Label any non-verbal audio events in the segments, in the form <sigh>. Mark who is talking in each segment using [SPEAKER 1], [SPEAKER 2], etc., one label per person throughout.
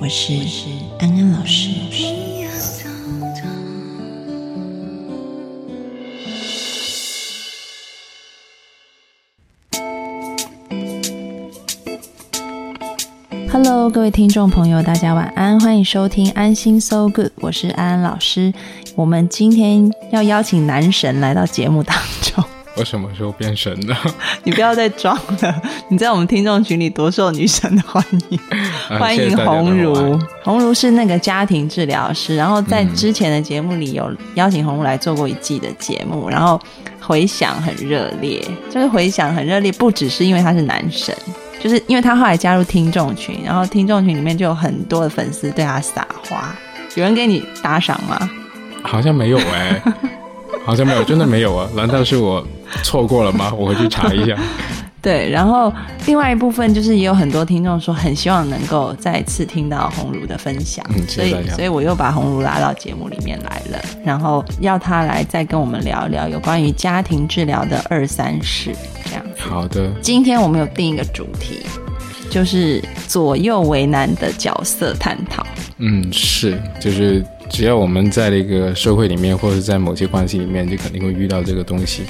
[SPEAKER 1] 我是安安老师。Hello，各位听众朋友，大家晚安，欢迎收听安心 So Good，我是安安老师。我们今天要邀请男神来到节目当中。
[SPEAKER 2] 我什么时候变神了？<laughs>
[SPEAKER 1] 你不要再装了！你在我们听众群里多受女神的欢迎。<laughs> 欢迎鸿儒，鸿儒是那个家庭治疗师，然后在之前的节目里有邀请鸿儒来做过一季的节目，然后回响很热烈。就是回响很热烈，不只是因为他是男神，就是因为他后来加入听众群，然后听众群里面就有很多的粉丝对他撒花。有人给你打赏吗？
[SPEAKER 2] 好像没有哎。好像没有，真的没有啊？难道是我错过了吗？<laughs> 我回去查一下。
[SPEAKER 1] 对，然后另外一部分就是也有很多听众说很希望能够再次听到鸿儒的分享，所以所以我又把鸿儒拉到节目里面来了，然后要他来再跟我们聊一聊有关于家庭治疗的二三事这样。
[SPEAKER 2] 好的，
[SPEAKER 1] 今天我们有定一个主题，就是左右为难的角色探讨。
[SPEAKER 2] 嗯，是，就是。只要我们在那个社会里面，或者在某些关系里面，就肯定会遇到这个东西。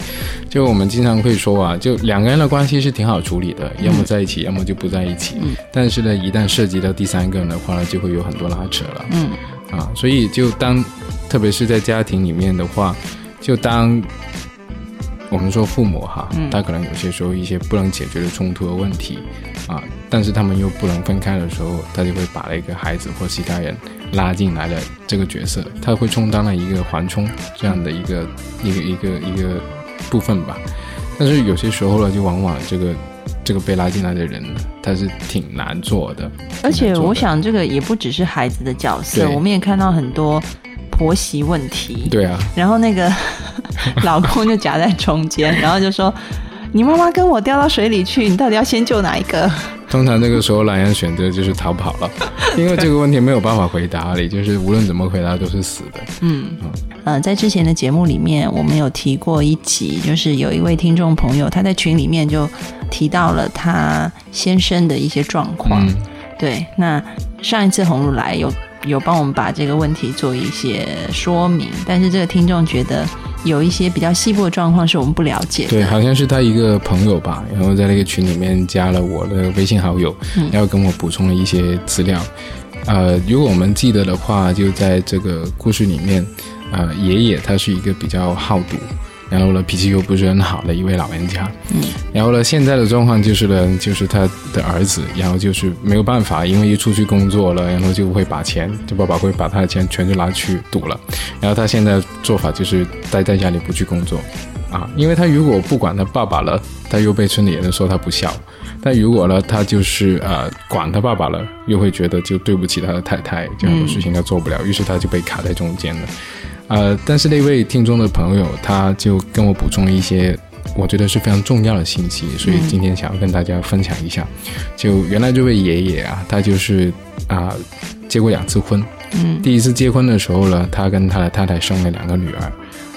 [SPEAKER 2] 就我们经常会说啊，就两个人的关系是挺好处理的，要么在一起，要么就不在一起。嗯。但是呢，一旦涉及到第三个人的话呢，就会有很多拉扯了。嗯。啊，所以就当，特别是在家庭里面的话，就当。我们说父母哈，他可能有些时候一些不能解决的冲突的问题，啊，但是他们又不能分开的时候，他就会把那个孩子或其他人拉进来的这个角色，他会充当了一个缓冲这样的一个一个一个一个部分吧。但是有些时候呢，就往往这个这个被拉进来的人，他是挺难做的。
[SPEAKER 1] 而且我想，这个也不只是孩子的角色，我们也看到很多。婆媳问题，
[SPEAKER 2] 对啊，
[SPEAKER 1] 然后那个 <laughs> 老公就夹在中间，然后就说：“你妈妈跟我掉到水里去，你到底要先救哪一个？”
[SPEAKER 2] 通常这个时候，男人选择就是逃跑了，<laughs> 因为这个问题没有办法回答，你就是无论怎么回答都是死的。嗯
[SPEAKER 1] 嗯，在之前的节目里面，我们有提过一集，就是有一位听众朋友他在群里面就提到了他先生的一些状况。对，那上一次红露来有。有帮我们把这个问题做一些说明，但是这个听众觉得有一些比较细部的状况是我们不了解。
[SPEAKER 2] 对，好像是他一个朋友吧，然后在那个群里面加了我的微信好友，然后跟我补充了一些资料。呃，如果我们记得的话，就在这个故事里面，呃，爷爷他是一个比较好赌。然后呢，脾气又不是很好的一位老人家。嗯。然后呢，现在的状况就是呢，就是他的儿子，然后就是没有办法，因为一出去工作了，然后就会把钱，就爸爸会把他的钱全都拿去赌了。然后他现在做法就是待在家里不去工作，啊，因为他如果不管他爸爸了，他又被村里人说他不孝；但如果呢，他就是呃管他爸爸了，又会觉得就对不起他的太太，这样的事情他做不了，于是他就被卡在中间了。呃，但是那位听众的朋友，他就跟我补充了一些我觉得是非常重要的信息，所以今天想要跟大家分享一下。就原来这位爷爷啊，他就是啊结过两次婚，嗯，第一次结婚的时候呢，他跟他的太太生了两个女儿。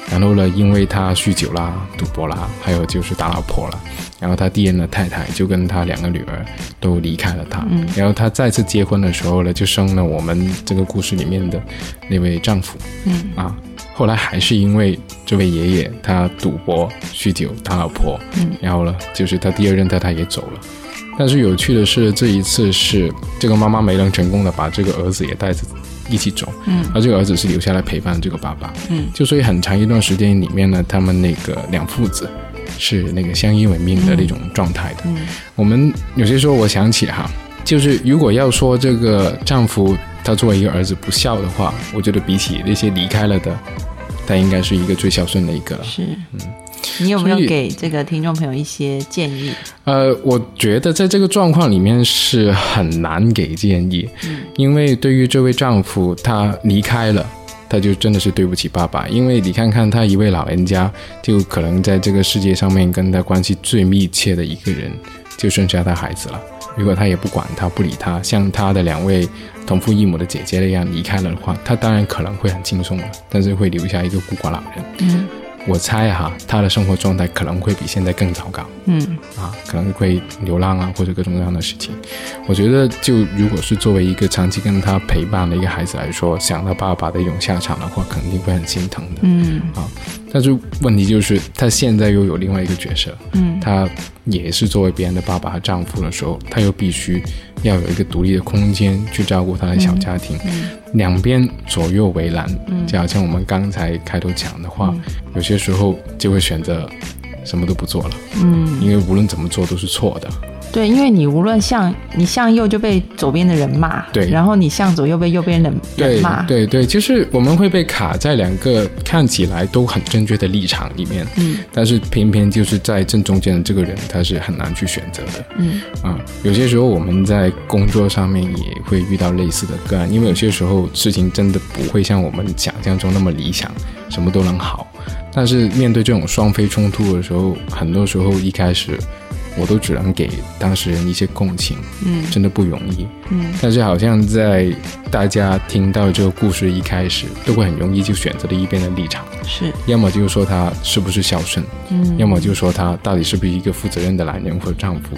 [SPEAKER 2] 然后呢，因为他酗酒啦、赌博啦，还有就是打老婆了，然后他第一任的太太就跟他两个女儿都离开了他。嗯。然后他再次结婚的时候呢，就生了我们这个故事里面的那位丈夫。嗯。啊，后来还是因为这位爷爷他赌博、酗酒、打老婆。嗯。然后呢，就是他第二任太太也走了。但是有趣的是，这一次是这个妈妈没能成功的把这个儿子也带着。一起走，嗯，而这个儿子是留下来陪伴这个爸爸，嗯，就所以很长一段时间里面呢，他们那个两父子是那个相依为命的那种状态的。嗯，我们有些时候我想起哈，就是如果要说这个丈夫他作为一个儿子不孝的话，我觉得比起那些离开了的，他应该是一个最孝顺的一个了。
[SPEAKER 1] 是，嗯，你有没有给这个听众朋友一些建议？
[SPEAKER 2] 呃，我觉得在这个状况里面是很难给建议，嗯，因为对于这位丈夫，他离开了，他就真的是对不起爸爸。因为你看看他一位老人家，就可能在这个世界上面跟他关系最密切的一个人，就剩下他孩子了。如果他也不管他，不理他，像他的两位同父异母的姐姐那样离开了的话，他当然可能会很轻松了，但是会留下一个孤寡老人。嗯。我猜哈，他的生活状态可能会比现在更糟糕。嗯，啊，可能会流浪啊，或者各种各样的事情。我觉得，就如果是作为一个长期跟他陪伴的一个孩子来说，想到爸爸的一种下场的话，肯定会很心疼的。嗯，啊，但是问题就是，他现在又有另外一个角色。嗯，他也是作为别人的爸爸和丈夫的时候，他又必须。要有一个独立的空间去照顾他的小家庭，嗯两边左右为难，就好像我们刚才开头讲的话，有些时候就会选择什么都不做了，嗯，因为无论怎么做都是错的。
[SPEAKER 1] 对，因为你无论向你向右就被左边的人骂，
[SPEAKER 2] 对，
[SPEAKER 1] 然后你向左又被右边的人骂，
[SPEAKER 2] 对对，就是我们会被卡在两个看起来都很正确的立场里面，嗯，但是偏偏就是在正中间的这个人他是很难去选择的，嗯。啊，有些时候我们在工作上面也会遇到类似的个案，因为有些时候事情真的不会像我们想象中那么理想，什么都能好，但是面对这种双非冲突的时候，很多时候一开始。我都只能给当事人一些共情，嗯，真的不容易，嗯，但是好像在大家听到这个故事一开始，都会很容易就选择了一边的立场，
[SPEAKER 1] 是，
[SPEAKER 2] 要么就是说他是不是孝顺，嗯，要么就是说他到底是不是一个负责任的男人或者丈夫，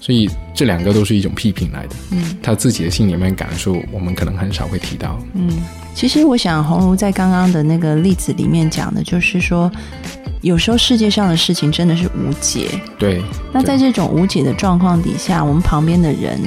[SPEAKER 2] 所以这两个都是一种批评来的，嗯，他自己的心里面感受，我们可能很少会提到，
[SPEAKER 1] 嗯，其实我想红如在刚刚的那个例子里面讲的就是说。有时候世界上的事情真的是无解。
[SPEAKER 2] 对。
[SPEAKER 1] 那在这种无解的状况底下，我们旁边的人，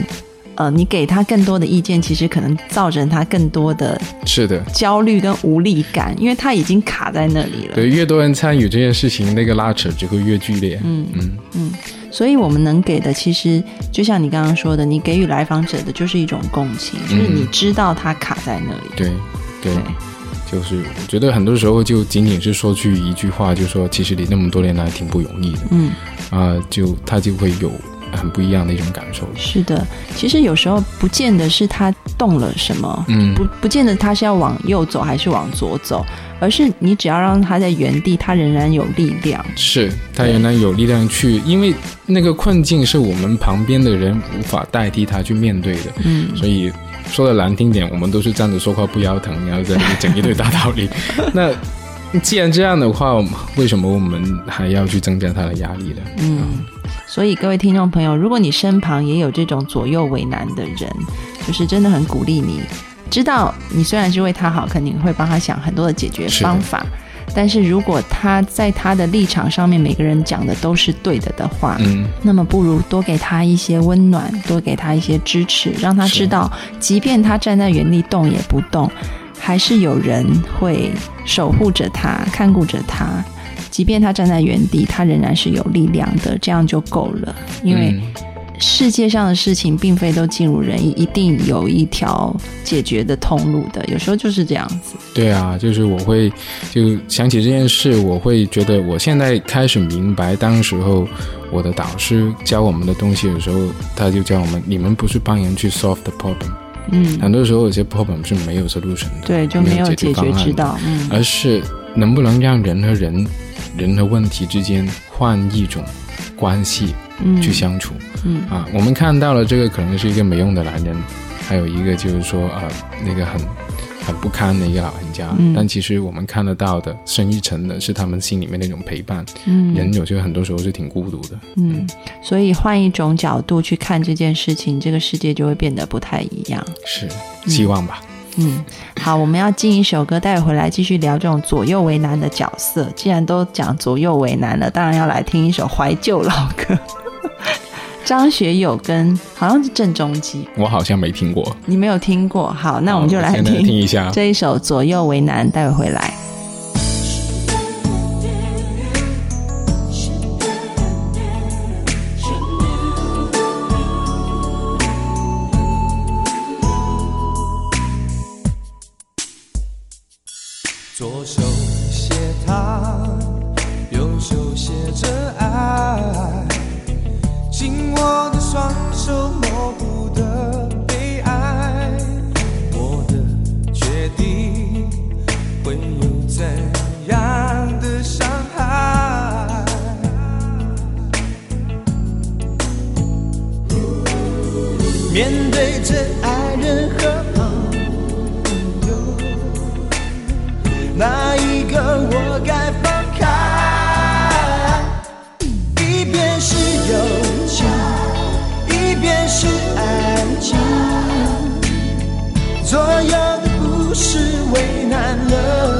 [SPEAKER 1] 呃，你给他更多的意见，其实可能造成他更多的
[SPEAKER 2] 是的
[SPEAKER 1] 焦虑跟无力感，因为他已经卡在那里了。
[SPEAKER 2] 对，越多人参与这件事情，那个拉扯就会越剧烈。嗯嗯
[SPEAKER 1] 嗯。所以我们能给的，其实就像你刚刚说的，你给予来访者的就是一种共情，就是你知道他卡在那里。
[SPEAKER 2] 对对。就是我觉得很多时候就仅仅是说句一句话，就说其实你那么多年来挺不容易的，嗯，啊，就他就会有很不一样的一种感受。
[SPEAKER 1] 是的，其实有时候不见得是他动了什么，嗯，不不见得他是要往右走还是往左走，而是你只要让他在原地，他仍然有力量，
[SPEAKER 2] 是他仍然有力量去，因为那个困境是我们旁边的人无法代替他去面对的，嗯，所以。说的难听点，我们都是站着说话不腰疼，然后在那里讲一堆大道理。<laughs> 那既然这样的话，为什么我们还要去增加他的压力呢？嗯，
[SPEAKER 1] 所以各位听众朋友，如果你身旁也有这种左右为难的人，就是真的很鼓励你，知道你虽然是为他好，肯定会帮他想很多的解决方法。但是如果他在他的立场上面，每个人讲的都是对的的话，嗯，那么不如多给他一些温暖，多给他一些支持，让他知道，即便他站在原地动也不动，还是有人会守护着他，看顾着他。即便他站在原地，他仍然是有力量的，这样就够了，因为。世界上的事情并非都尽如人意，一定有一条解决的通路的。有时候就是这样子。
[SPEAKER 2] 对啊，就是我会就想起这件事，我会觉得我现在开始明白，当时候我的导师教我们的东西的时候，他就教我们：你们不是帮人去 solve the problem，嗯，很多时候有些 problem 是没有 solution 的，
[SPEAKER 1] 对，就没有解决之道，嗯，
[SPEAKER 2] 而是能不能让人和人、人和问题之间换一种关系。去相处，嗯啊，我们看到了这个可能是一个没用的男人，还有一个就是说啊，那个很很不堪的一个老人家。但其实我们看得到的深一层的是他们心里面那种陪伴。嗯，人有些很多时候是挺孤独的。
[SPEAKER 1] 嗯，所以换一种角度去看这件事情，这个世界就会变得不太一样。
[SPEAKER 2] 是，希望吧。
[SPEAKER 1] 嗯，好，我们要进一首歌，待会回来继续聊这种左右为难的角色。既然都讲左右为难了，当然要来听一首怀旧老歌。<laughs> 张学友跟好像是郑中基，
[SPEAKER 2] 我好像没听过，
[SPEAKER 1] 你没有听过？好，那我们就来听
[SPEAKER 2] 听一下
[SPEAKER 1] 这一首《左右为难》，待会回来。
[SPEAKER 3] 左手写他，右手。
[SPEAKER 4] 写着爱，是为难了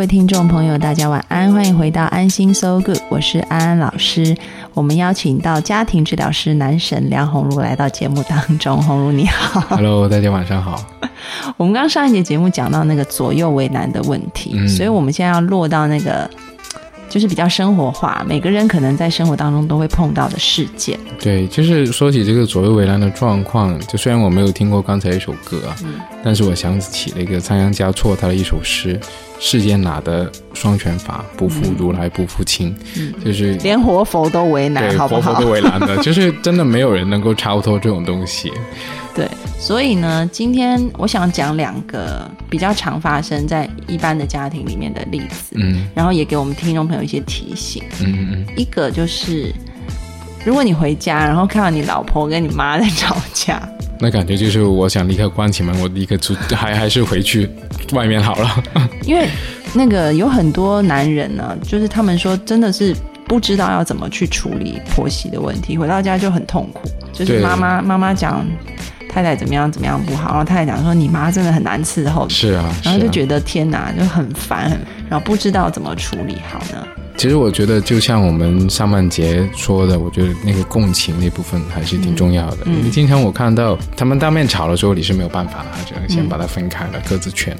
[SPEAKER 1] 位听众朋友，大家晚安，欢迎回到安心 So Good，我是安安老师。我们邀请到家庭治疗师男神梁红茹来到节目当中，红茹你好。<laughs>
[SPEAKER 2] Hello，大家晚上好。<laughs>
[SPEAKER 1] 我们刚上一节节目讲到那个左右为难的问题，
[SPEAKER 2] 嗯
[SPEAKER 1] 所以我们现在要落到那个就是比较生活化，每个人可能在生活当中都会碰到的事件。
[SPEAKER 2] 对，就是说起这个左右为难的状况，就虽然我没有听过刚才一首歌啊，但是我想起了一个仓央嘉措他的一首诗：“世间哪得双全法，不负如来不负卿。就是
[SPEAKER 1] 连活佛都为难，
[SPEAKER 2] 对
[SPEAKER 1] 好不好？
[SPEAKER 2] 活佛都为难的，就是真的没有人能够超脱这种东西。
[SPEAKER 1] 对，所以呢，今天我想讲两个比较常发生在一般的家庭里面的例子，
[SPEAKER 2] 嗯。
[SPEAKER 1] 然后也给我们听众朋友一些提醒。
[SPEAKER 2] 嗯嗯
[SPEAKER 1] 一个就是，如果你回家，然后看到你老婆跟你妈在吵架，
[SPEAKER 2] 那感觉就是我想立刻关起门，我立刻出，还还是回去外面好了。<laughs>
[SPEAKER 1] 因为那个有很多男人呢，就是他们说真的是不知道要怎么去处理婆媳的问题，回到家就很痛苦，就是妈妈妈妈讲太太怎么样怎么样不好，然后太太讲说你妈真的很难伺候，
[SPEAKER 2] 是啊，
[SPEAKER 1] 然后就。觉得天哪，就很烦，然后不知道怎么处理好呢。
[SPEAKER 2] 其实我觉得，就像我们上半节说的，我觉得那个共情那部分还是挺重要的。
[SPEAKER 1] 嗯
[SPEAKER 2] 因为经常我看到他们当面吵的时候，你是没有办法的，只能先把它分开了，各自劝。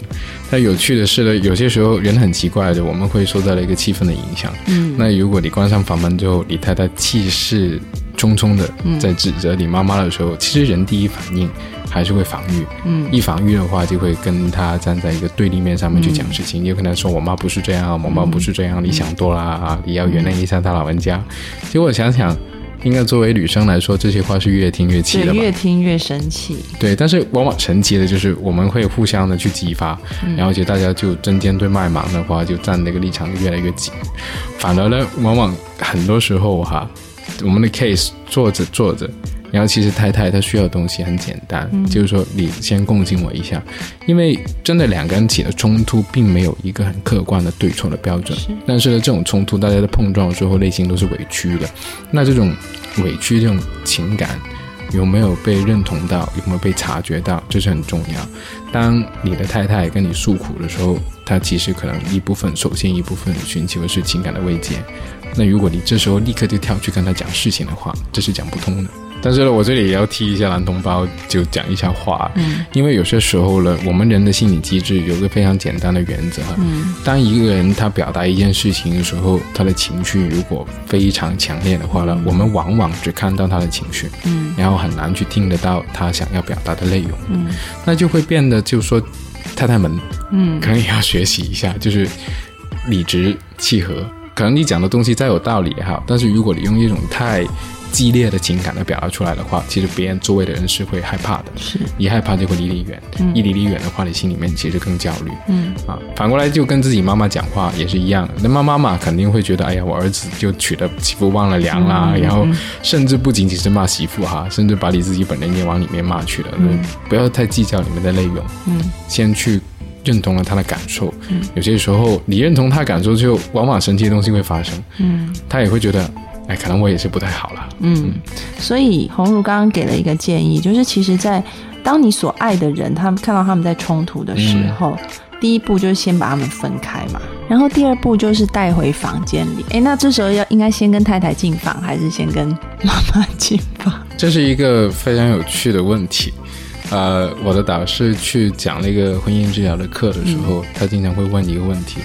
[SPEAKER 2] 但有趣的是呢，有些时候人很奇怪的，我们会受到了一个气氛的影响。
[SPEAKER 1] 嗯
[SPEAKER 2] 那如果你关上房门之后，你太太气势冲冲的
[SPEAKER 1] 嗯
[SPEAKER 2] 在指责你妈妈的时候，其实人第一反应还是会防御。
[SPEAKER 1] 嗯
[SPEAKER 2] 一防御的话，就会跟他站在一个对立面上面去讲事情，有可能说：“我妈不是这样，我妈不是这样，你想多了啊，你要原谅一下他老人家。”其实我想想，应该作为女生来说，这些话是越听越气，的吧？
[SPEAKER 1] 越听越生气。
[SPEAKER 2] 对，但是往往神奇的就是我们会互相的去激发，然后就大家就针尖对麦芒的话，就站那个立场越来越紧。反而呢，往往很多时候哈，我们的 case 做着做着，然后其实太太她需要的东西很简单，就是说你先共情我一下，因为真的两个人起的冲突并没有一个很客观的对错的标准，但是呢，这种冲突大家的碰撞最后内心都是委屈的，那这种委屈这种情感。有没有被认同到，有没有被察觉到，这是很重要。当你的太太跟你诉苦的时候，她其实可能一部分，首先一部分寻求的是情感的慰藉。那如果你这时候立刻就跳去跟他讲事情的话，这是讲不通的。但是呢，我这里也要替一下男同胞，就讲一下话，
[SPEAKER 1] 嗯。
[SPEAKER 2] 因为有些时候呢，我们人的心理机制有个非常简单的原则，
[SPEAKER 1] 嗯。
[SPEAKER 2] 当一个人他表达一件事情的时候，他的情绪如果非常强烈的话呢，我们往往只看到他的情绪，
[SPEAKER 1] 嗯。
[SPEAKER 2] 然后很难去听得到他想要表达的内容，
[SPEAKER 1] 嗯。
[SPEAKER 2] 那就会变得就是说，太太们
[SPEAKER 1] 嗯。
[SPEAKER 2] 可能也要学习一下，就是理直气和。可能你讲的东西再有道理也好，但是如果你用一种太激烈的情感来表达出来的话，其实别人周围的人是会害怕的。
[SPEAKER 1] 是
[SPEAKER 2] 一害怕就会离你远，一离你远的话，你心里面其实更焦虑。
[SPEAKER 1] 嗯
[SPEAKER 2] 啊，反过来就跟自己妈妈讲话也是一样的。那妈妈嘛，肯定会觉得，哎呀，我儿子就娶了媳妇忘了娘啦，
[SPEAKER 1] 嗯
[SPEAKER 2] 然后甚至不仅仅是骂媳妇哈，甚至把你自己本人也往里面骂去了。嗯、不要太计较你们的内容，
[SPEAKER 1] 嗯
[SPEAKER 2] 先去认同了他的感受。有些时候你认同他的感受，就往往神奇的东西会发生。
[SPEAKER 1] 嗯
[SPEAKER 2] 他也会觉得，哎，可能我也是不太好了。
[SPEAKER 1] 嗯，所以红如刚刚给了一个建议，就是其实，在当你所爱的人，他们看到他们在冲突的时候。第一步就是先把他们分开嘛，然后第二步就是带回房间里。哎，那这时候要应该先跟太太进房，还是先跟妈妈进房？
[SPEAKER 2] 这是一个非常有趣的问题。呃，我的导师去讲那个婚姻治疗的课的时候，他经常会问一个问题：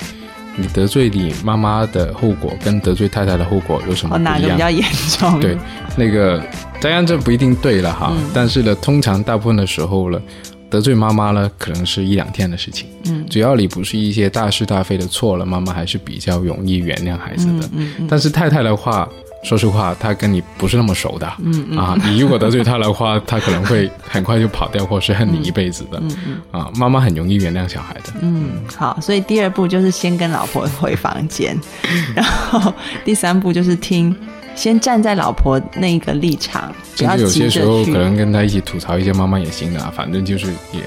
[SPEAKER 2] 你得罪你妈妈的后果跟得罪太太的后果有什么
[SPEAKER 1] 哦，
[SPEAKER 2] 不一样？
[SPEAKER 1] 哪个比较严重？
[SPEAKER 2] 对，那个当然这不一定对了哈，
[SPEAKER 1] 嗯
[SPEAKER 2] 但是呢，通常大部分的时候呢，得罪妈妈呢，可能是一两天的事情。
[SPEAKER 1] 嗯
[SPEAKER 2] 只要你不是一些大是大非的错了，妈妈还是比较容易原谅孩子的。
[SPEAKER 1] 嗯嗯
[SPEAKER 2] 但是太太的话，说实话，他跟你不是那么熟的，
[SPEAKER 1] 嗯嗯。
[SPEAKER 2] 啊，你如果得罪他的话，他可能会很快就跑掉，或是恨你一辈子的。
[SPEAKER 1] 嗯嗯
[SPEAKER 2] 啊，妈妈很容易原谅小孩的。
[SPEAKER 1] 嗯，好，所以第二步就是先跟老婆回房间，<laughs> 然后第三步就是听，先站在老婆那个立场，不
[SPEAKER 2] 甚至有些时候可能跟她一起吐槽一下妈妈也行的啊，反正就是也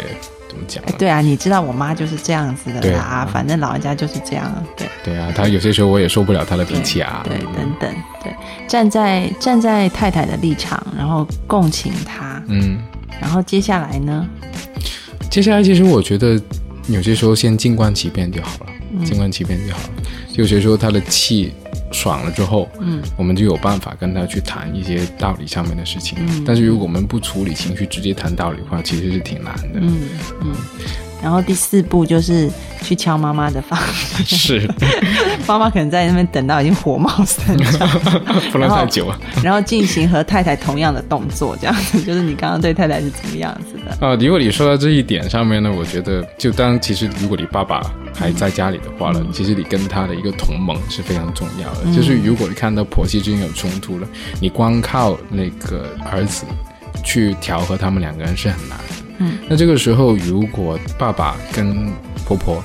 [SPEAKER 2] 怎么讲呢？
[SPEAKER 1] 对啊，你知道我妈就是这样子的啦，
[SPEAKER 2] 啊
[SPEAKER 1] 反正老人家就是这样，对
[SPEAKER 2] 对啊，她有些时候我也受不了她的脾气啊。
[SPEAKER 1] 对，等等，对，站在站在太太的立场，然后共情她，
[SPEAKER 2] 嗯，
[SPEAKER 1] 然后接下来呢，
[SPEAKER 2] 接下来其实我觉得有些时候先静观其变就好了，
[SPEAKER 1] 嗯
[SPEAKER 2] 静观其变就好了。有些时候她的气爽了之后，
[SPEAKER 1] 嗯
[SPEAKER 2] 我们就有办法跟他去谈一些道理上面的事情。
[SPEAKER 1] 嗯
[SPEAKER 2] 但是如果我们不处理情绪，直接谈道理的话，其实是挺难的。
[SPEAKER 1] 嗯嗯，然后第四步就是去敲妈妈的房间，
[SPEAKER 2] 是，<laughs>
[SPEAKER 1] 妈妈可能在那边等到已经火冒三丈。<laughs>
[SPEAKER 2] 不能太久啊。
[SPEAKER 1] 然后进行和太太同样的动作，这样子就是你刚刚对太太是怎么样子的？
[SPEAKER 2] 啊，如果你说到这一点上面呢，我觉得就当其实如果你爸爸还在家里的话呢，其实你跟他的一个同盟是非常重要的。就是如果你看到婆媳之间有冲突了，你光靠那个儿子去调和他们两个人是很难的。
[SPEAKER 1] 嗯，
[SPEAKER 2] 那这个时候如果爸爸跟婆婆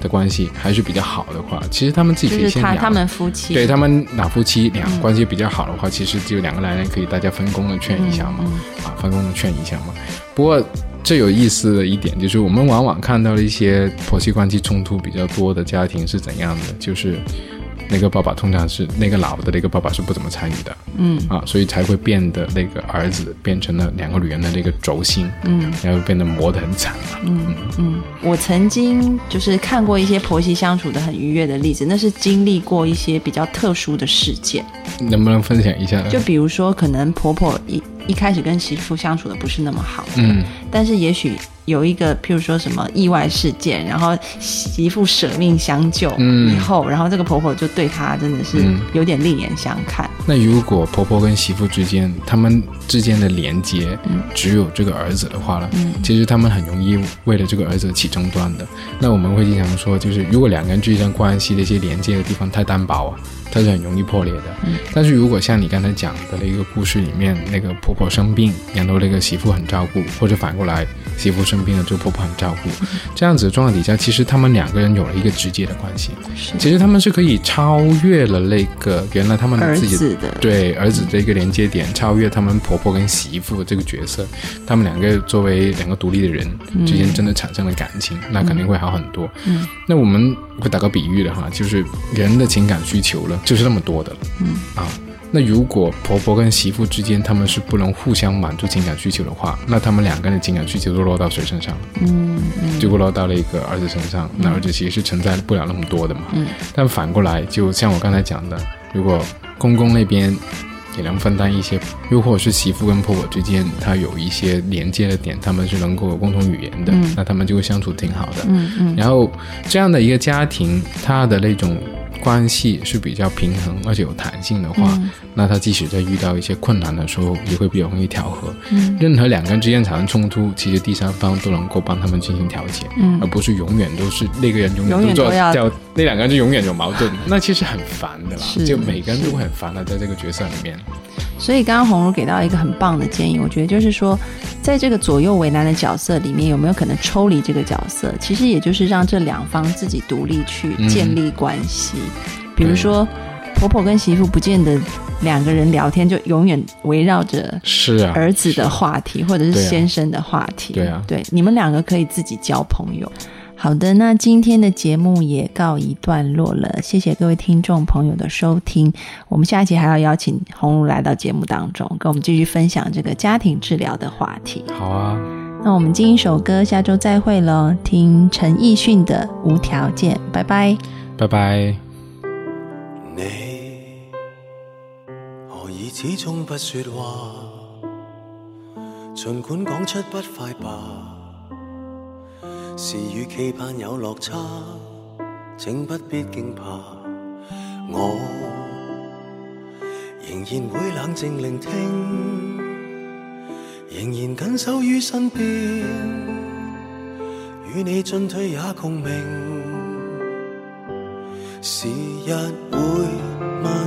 [SPEAKER 2] 的关系还是比较好的话，其实他们自己可以先聊
[SPEAKER 1] 是他他们夫妻。
[SPEAKER 2] 对他们俩夫妻俩关系比较好的话，其实就两个男人可以大家分工的劝一下嘛，
[SPEAKER 1] 嗯
[SPEAKER 2] 啊，分工的劝一下嘛。不过最有意思的一点就是，我们往往看到了一些婆媳关系冲突比较多的家庭是怎样的，就是那个爸爸通常是那个老的那个爸爸是不怎么参与的，嗯。啊，所以才会变得那个儿子变成了两个女人的那个轴心，嗯，然后变得磨得很惨嘛，
[SPEAKER 1] 嗯。嗯。我曾经就是看过一些婆媳相处的很愉悦的例子，那是经历过一些比较特殊的事件，
[SPEAKER 2] 能不能分享一下？
[SPEAKER 1] 就比如说，可能婆婆一一开始跟媳妇相处的不是那么好，嗯，但是也许。有一个，譬如说什么意外事件，然后媳妇舍命相救嗯以后，然后这个婆婆就对她真的是有点另眼相看。
[SPEAKER 2] 那如果婆婆跟媳妇之间，他们之间的连接只有这个儿子的话呢？其实他们很容易为了这个儿子起争端的。那我们会经常说，就是如果两个人之间关系的一些连接的地方太单薄啊。它是很容易破裂的，但是如果像你刚才讲的那个故事里面，那个婆婆生病，然后那个媳妇很照顾，或者反过来媳妇生病了，这个婆婆很照顾，这样子的状况底下，其实他们两个人有了一个直接的关系。其实他们是可以超越了那个原来他们自己
[SPEAKER 1] 的
[SPEAKER 2] 对儿子的一个连接点，超越他们婆婆跟媳妇这个角色，他们两个作为两个独立的人之间真的产生了感情，那肯定会好很多。嗯，那我们会打个比喻的哈，就是人的情感需求了。就是那么多的了，嗯啊，那如果婆婆跟媳妇之间他们是不能互相满足情感需求的话，那他们两个人的情感需求都落到谁身上？嗯嗯，就会落到了一个儿子身上，那儿子其实是承载不了那么多的嘛。嗯，但反过来，就像我刚才讲的，如果公公那边也能分担一些，又或者是媳妇跟婆婆之间他有一些连接的点，他们是能够有共同语言的，那他们就会相处挺好的。嗯嗯，然后这样的一个家庭，他的那种。关系是比较平衡而且有弹性的话，那他即使在遇到一些困难的时候，也会比较容易调和。嗯，任何两个人之间产生冲突，其实第三方都能够帮他们进行调解，嗯，而不是永远都是那个人永远都要那两个人就永远有矛盾，那其实很烦的啦。就每个人都会很烦的，在这个角色里面。
[SPEAKER 1] 所以刚刚红茹给到一个很棒的建议，我觉得就是说，在这个左右为难的角色里面，有没有可能抽离这个角色？其实也就是让这两方自己独立去建立关系。比如说，婆婆跟媳妇不见得两个人聊天就永远围绕着
[SPEAKER 2] 是啊
[SPEAKER 1] 儿子的话题，或者是先生的话题。
[SPEAKER 2] 对啊，
[SPEAKER 1] 对，你们两个可以自己交朋友。好的，那今天的节目也告一段落了，谢谢各位听众朋友的收听。我们下一期还要邀请红茹来到节目当中，跟我们继续分享这个家庭治疗的话题。
[SPEAKER 2] 好啊，
[SPEAKER 1] 那我们进一首歌，下周再会喽。听陈奕迅的《无条件》，拜拜，
[SPEAKER 2] 拜拜。
[SPEAKER 3] 你何以始终不说话？尽管讲出不快吧。是与期盼有落差，请不必惊怕，我仍然会冷静聆听，仍然紧守于身边，与你进退也共鸣。时日会。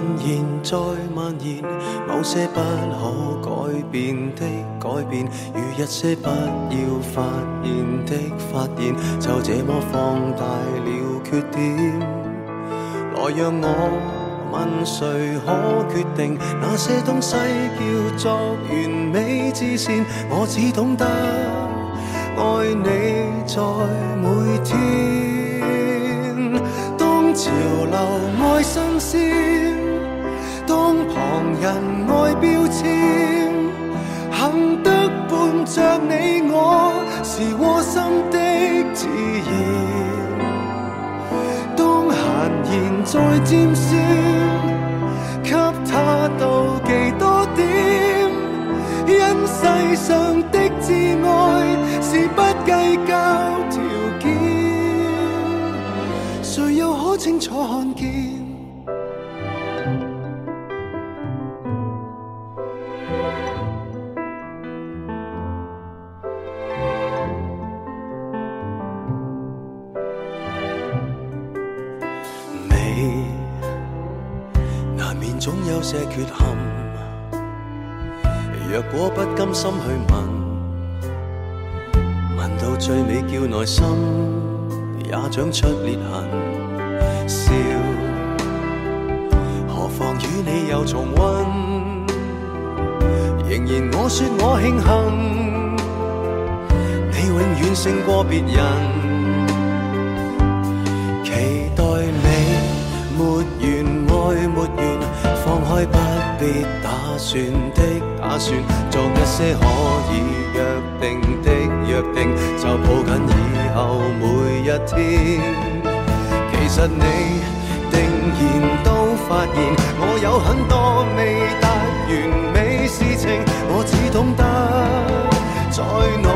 [SPEAKER 3] 蔓延再蔓延，某些不可改变的改变，与一些不要发现的发现，就这么放大了缺点。来让我问谁可决定，那些东西叫做完美之线？我只懂得爱你在每天，当潮流爱新鲜。当旁人爱标签，幸得伴着你我是窝心的自然。当闲言再尖酸，给他妒忌多点，因世上的挚爱是不计较条件，谁又可清楚看见？些缺陷，若果不甘心去问，问到最尾叫内心也长出裂痕。笑，何妨与你又重温？仍然我说我庆幸，你永远胜过别人。放开不必打算的打算，做一些可以约定的约定，就抱紧以后每一天。其实你定然都发现我有很多未达完美事情，我只懂得在内。